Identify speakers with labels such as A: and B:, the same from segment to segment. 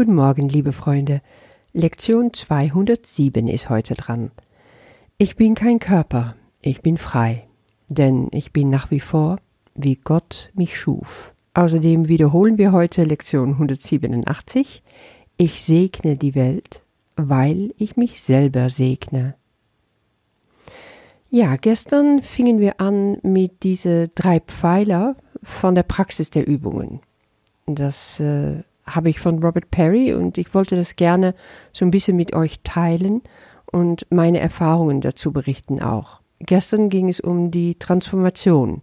A: Guten Morgen, liebe Freunde. Lektion 207 ist heute dran. Ich bin kein Körper, ich bin frei, denn ich bin nach wie vor, wie Gott mich schuf. Außerdem wiederholen wir heute Lektion 187. Ich segne die Welt, weil ich mich selber segne. Ja, gestern fingen wir an mit diese drei Pfeiler von der Praxis der Übungen. Das äh, habe ich von Robert Perry und ich wollte das gerne so ein bisschen mit euch teilen und meine Erfahrungen dazu berichten auch. Gestern ging es um die Transformation,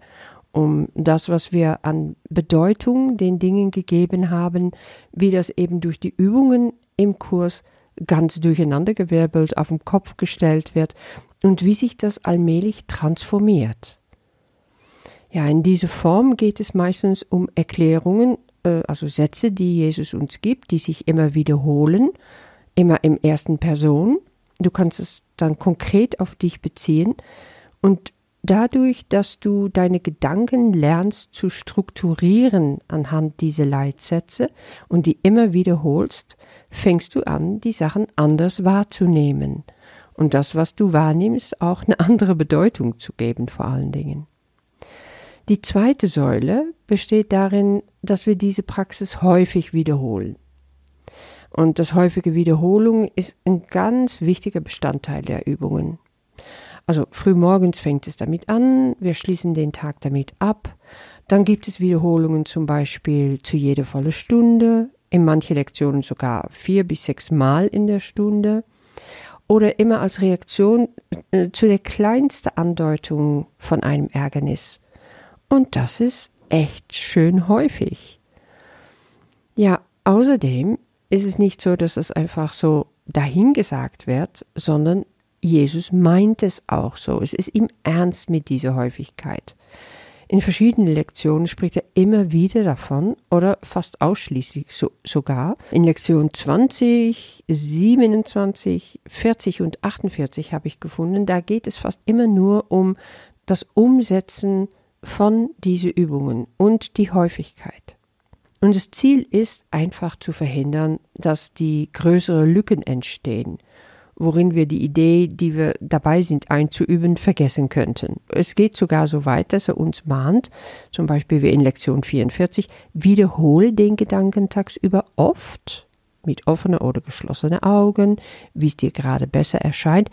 A: um das, was wir an Bedeutung den Dingen gegeben haben, wie das eben durch die Übungen im Kurs ganz durcheinandergewirbelt auf den Kopf gestellt wird und wie sich das allmählich transformiert. Ja, in dieser Form geht es meistens um Erklärungen also Sätze, die Jesus uns gibt, die sich immer wiederholen, immer im ersten Person. Du kannst es dann konkret auf dich beziehen und dadurch, dass du deine Gedanken lernst zu strukturieren anhand dieser Leitsätze und die immer wiederholst, fängst du an, die Sachen anders wahrzunehmen und das, was du wahrnimmst, auch eine andere Bedeutung zu geben vor allen Dingen. Die zweite Säule besteht darin, dass wir diese Praxis häufig wiederholen. Und das häufige Wiederholung ist ein ganz wichtiger Bestandteil der Übungen. Also frühmorgens fängt es damit an, wir schließen den Tag damit ab. Dann gibt es Wiederholungen zum Beispiel zu jeder volle Stunde, in manchen Lektionen sogar vier bis sechs Mal in der Stunde. Oder immer als Reaktion äh, zu der kleinsten Andeutung von einem Ärgernis. Und das ist echt schön häufig. Ja, außerdem ist es nicht so, dass es einfach so dahingesagt wird, sondern Jesus meint es auch so. Es ist ihm ernst mit dieser Häufigkeit. In verschiedenen Lektionen spricht er immer wieder davon oder fast ausschließlich so, sogar. In Lektion 20, 27, 40 und 48 habe ich gefunden, da geht es fast immer nur um das Umsetzen von diesen Übungen und die Häufigkeit. Und das Ziel ist einfach zu verhindern, dass die größere Lücken entstehen, worin wir die Idee, die wir dabei sind einzuüben, vergessen könnten. Es geht sogar so weit, dass er uns mahnt, zum Beispiel wie in Lektion 44, wiederhole den Gedanken tagsüber oft, mit offenen oder geschlossenen Augen, wie es dir gerade besser erscheint,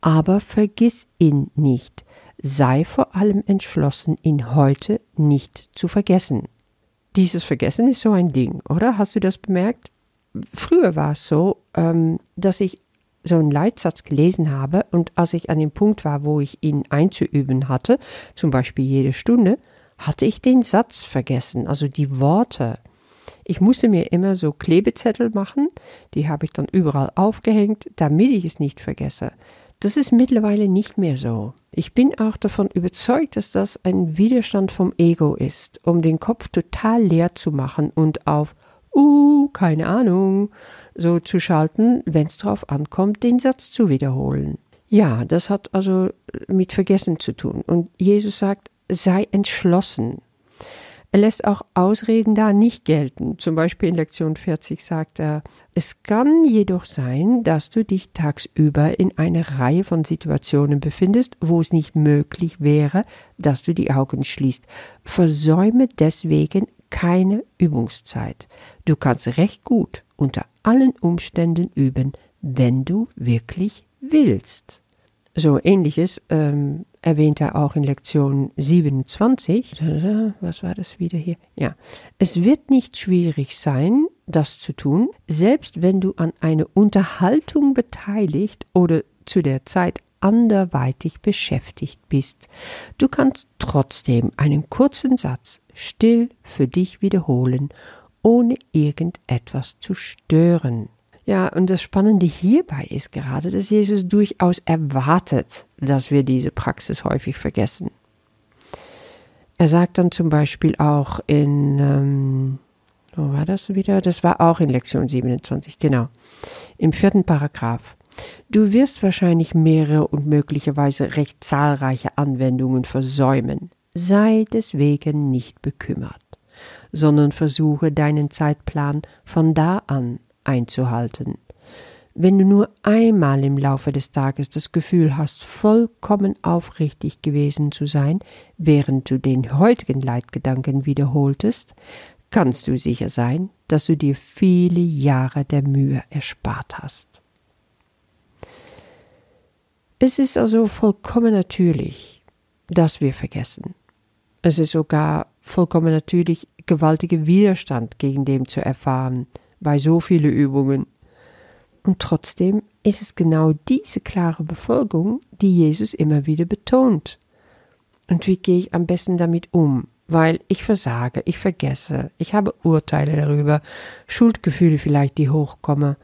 A: aber vergiss ihn nicht sei vor allem entschlossen, ihn heute nicht zu vergessen. Dieses Vergessen ist so ein Ding, oder? Hast du das bemerkt? Früher war es so, ähm, dass ich so einen Leitsatz gelesen habe und als ich an dem Punkt war, wo ich ihn einzuüben hatte, zum Beispiel jede Stunde, hatte ich den Satz vergessen, also die Worte. Ich musste mir immer so Klebezettel machen, die habe ich dann überall aufgehängt, damit ich es nicht vergesse. Das ist mittlerweile nicht mehr so. Ich bin auch davon überzeugt, dass das ein Widerstand vom Ego ist, um den Kopf total leer zu machen und auf uh, keine Ahnung, so zu schalten, wenn es darauf ankommt, den Satz zu wiederholen. Ja, das hat also mit Vergessen zu tun. Und Jesus sagt, sei entschlossen. Er lässt auch Ausreden da nicht gelten. Zum Beispiel in Lektion 40 sagt er, es kann jedoch sein, dass du dich tagsüber in einer Reihe von Situationen befindest, wo es nicht möglich wäre, dass du die Augen schließt. Versäume deswegen keine Übungszeit. Du kannst recht gut unter allen Umständen üben, wenn du wirklich willst. So ähnliches ähm, erwähnt er auch in Lektion 27. Was war das wieder hier? Ja. Es wird nicht schwierig sein, das zu tun, selbst wenn du an einer Unterhaltung beteiligt oder zu der Zeit anderweitig beschäftigt bist. Du kannst trotzdem einen kurzen Satz still für dich wiederholen, ohne irgendetwas zu stören. Ja, und das Spannende hierbei ist gerade, dass Jesus durchaus erwartet, dass wir diese Praxis häufig vergessen. Er sagt dann zum Beispiel auch in, ähm, wo war das wieder? Das war auch in Lektion 27, genau. Im vierten Paragraph. Du wirst wahrscheinlich mehrere und möglicherweise recht zahlreiche Anwendungen versäumen. Sei deswegen nicht bekümmert, sondern versuche deinen Zeitplan von da an einzuhalten. Wenn du nur einmal im Laufe des Tages das Gefühl hast, vollkommen aufrichtig gewesen zu sein, während du den heutigen Leitgedanken wiederholtest, kannst du sicher sein, dass du dir viele Jahre der Mühe erspart hast. Es ist also vollkommen natürlich, dass wir vergessen. Es ist sogar vollkommen natürlich, gewaltiger Widerstand gegen dem zu erfahren, bei so vielen Übungen. Und trotzdem ist es genau diese klare Befolgung, die Jesus immer wieder betont. Und wie gehe ich am besten damit um? Weil ich versage, ich vergesse, ich habe Urteile darüber, Schuldgefühle vielleicht, die hochkommen.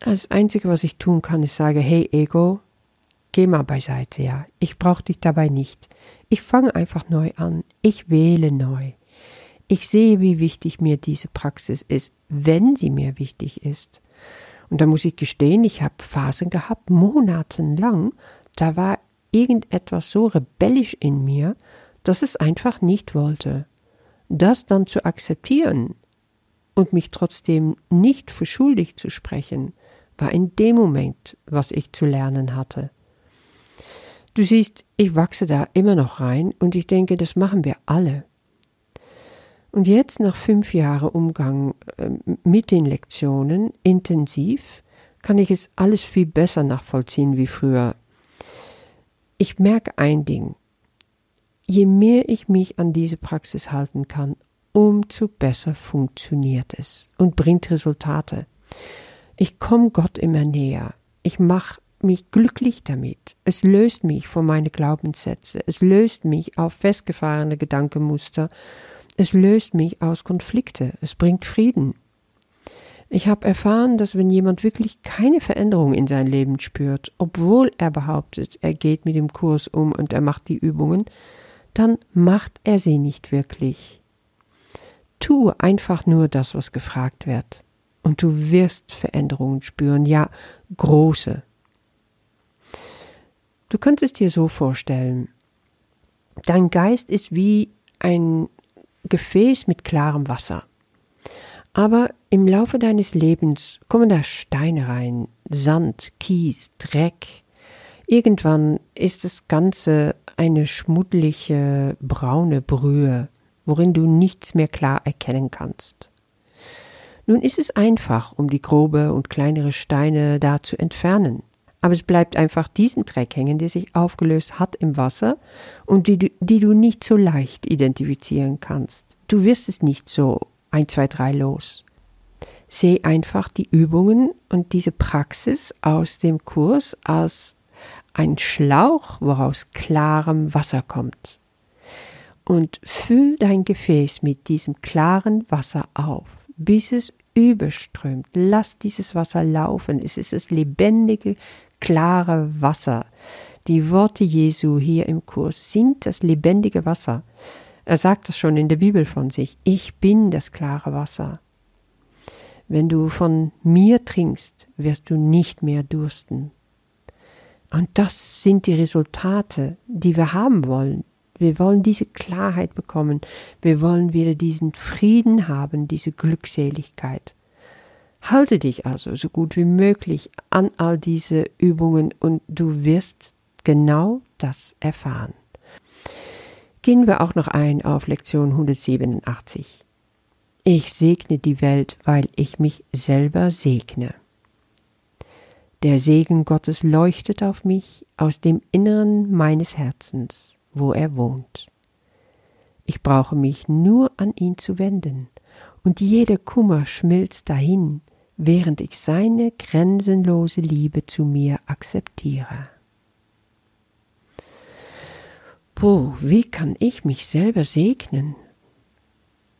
A: Das Einzige, was ich tun kann, ist sagen, hey Ego, geh mal beiseite, ja. Ich brauche dich dabei nicht. Ich fange einfach neu an. Ich wähle neu. Ich sehe, wie wichtig mir diese Praxis ist, wenn sie mir wichtig ist. Und da muss ich gestehen, ich habe Phasen gehabt, monatelang, da war irgendetwas so rebellisch in mir, dass es einfach nicht wollte. Das dann zu akzeptieren und mich trotzdem nicht für schuldig zu sprechen, war in dem Moment, was ich zu lernen hatte. Du siehst, ich wachse da immer noch rein und ich denke, das machen wir alle. Und jetzt nach fünf Jahren Umgang äh, mit den Lektionen intensiv, kann ich es alles viel besser nachvollziehen wie früher. Ich merke ein Ding. Je mehr ich mich an diese Praxis halten kann, umso besser funktioniert es und bringt Resultate. Ich komme Gott immer näher. Ich mache mich glücklich damit. Es löst mich von meinen Glaubenssätzen. Es löst mich auf festgefahrene Gedankenmuster. Es löst mich aus Konflikte. Es bringt Frieden. Ich habe erfahren, dass wenn jemand wirklich keine Veränderung in sein Leben spürt, obwohl er behauptet, er geht mit dem Kurs um und er macht die Übungen, dann macht er sie nicht wirklich. Tu einfach nur das, was gefragt wird, und du wirst Veränderungen spüren, ja große Du könntest dir so vorstellen, dein Geist ist wie ein Gefäß mit klarem Wasser. Aber im Laufe deines Lebens kommen da Steine rein, Sand, Kies, Dreck. Irgendwann ist das Ganze eine schmuddlige, braune Brühe, worin du nichts mehr klar erkennen kannst. Nun ist es einfach, um die grobe und kleinere Steine da zu entfernen aber es bleibt einfach diesen Dreck hängen, der sich aufgelöst hat im Wasser und die, die du nicht so leicht identifizieren kannst. Du wirst es nicht so ein, zwei, drei los. Seh einfach die Übungen und diese Praxis aus dem Kurs als ein Schlauch, woraus klarem Wasser kommt. Und füll dein Gefäß mit diesem klaren Wasser auf, bis es überströmt. Lass dieses Wasser laufen. Es ist das lebendige, klare Wasser. Die Worte Jesu hier im Kurs sind das lebendige Wasser. Er sagt das schon in der Bibel von sich. Ich bin das klare Wasser. Wenn du von mir trinkst, wirst du nicht mehr dursten. Und das sind die Resultate, die wir haben wollen. Wir wollen diese Klarheit bekommen. Wir wollen wieder diesen Frieden haben, diese Glückseligkeit. Halte dich also so gut wie möglich an all diese Übungen und du wirst genau das erfahren. Gehen wir auch noch ein auf Lektion 187. Ich segne die Welt, weil ich mich selber segne. Der Segen Gottes leuchtet auf mich aus dem Inneren meines Herzens, wo er wohnt. Ich brauche mich nur an ihn zu wenden, und jeder Kummer schmilzt dahin, während ich seine grenzenlose Liebe zu mir akzeptiere. Boah, wie kann ich mich selber segnen?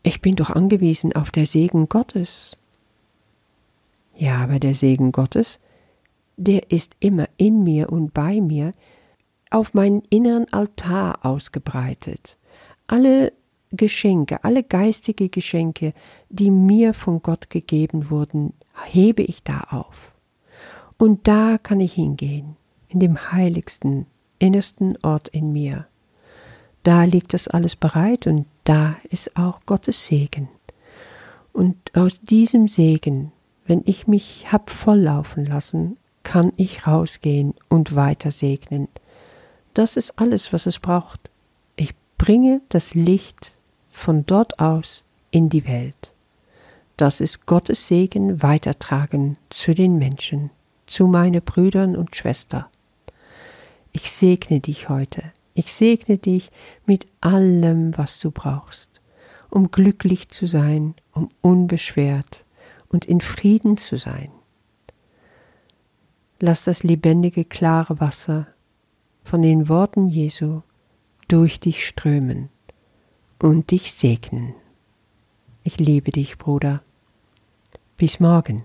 A: Ich bin doch angewiesen auf der Segen Gottes. Ja, aber der Segen Gottes, der ist immer in mir und bei mir, auf meinen inneren Altar ausgebreitet. Alle Geschenke, alle geistige Geschenke, die mir von Gott gegeben wurden, hebe ich da auf. Und da kann ich hingehen, in dem heiligsten, innersten Ort in mir. Da liegt das alles bereit und da ist auch Gottes Segen. Und aus diesem Segen wenn ich mich hab volllaufen lassen, kann ich rausgehen und weiter segnen. Das ist alles, was es braucht. Ich bringe das Licht von dort aus in die Welt. Das ist Gottes Segen weitertragen zu den Menschen, zu meinen Brüdern und Schwestern. Ich segne dich heute. Ich segne dich mit allem, was du brauchst, um glücklich zu sein, um unbeschwert und in Frieden zu sein. Lass das lebendige, klare Wasser von den Worten Jesu durch dich strömen und dich segnen. Ich liebe dich, Bruder. Bis morgen.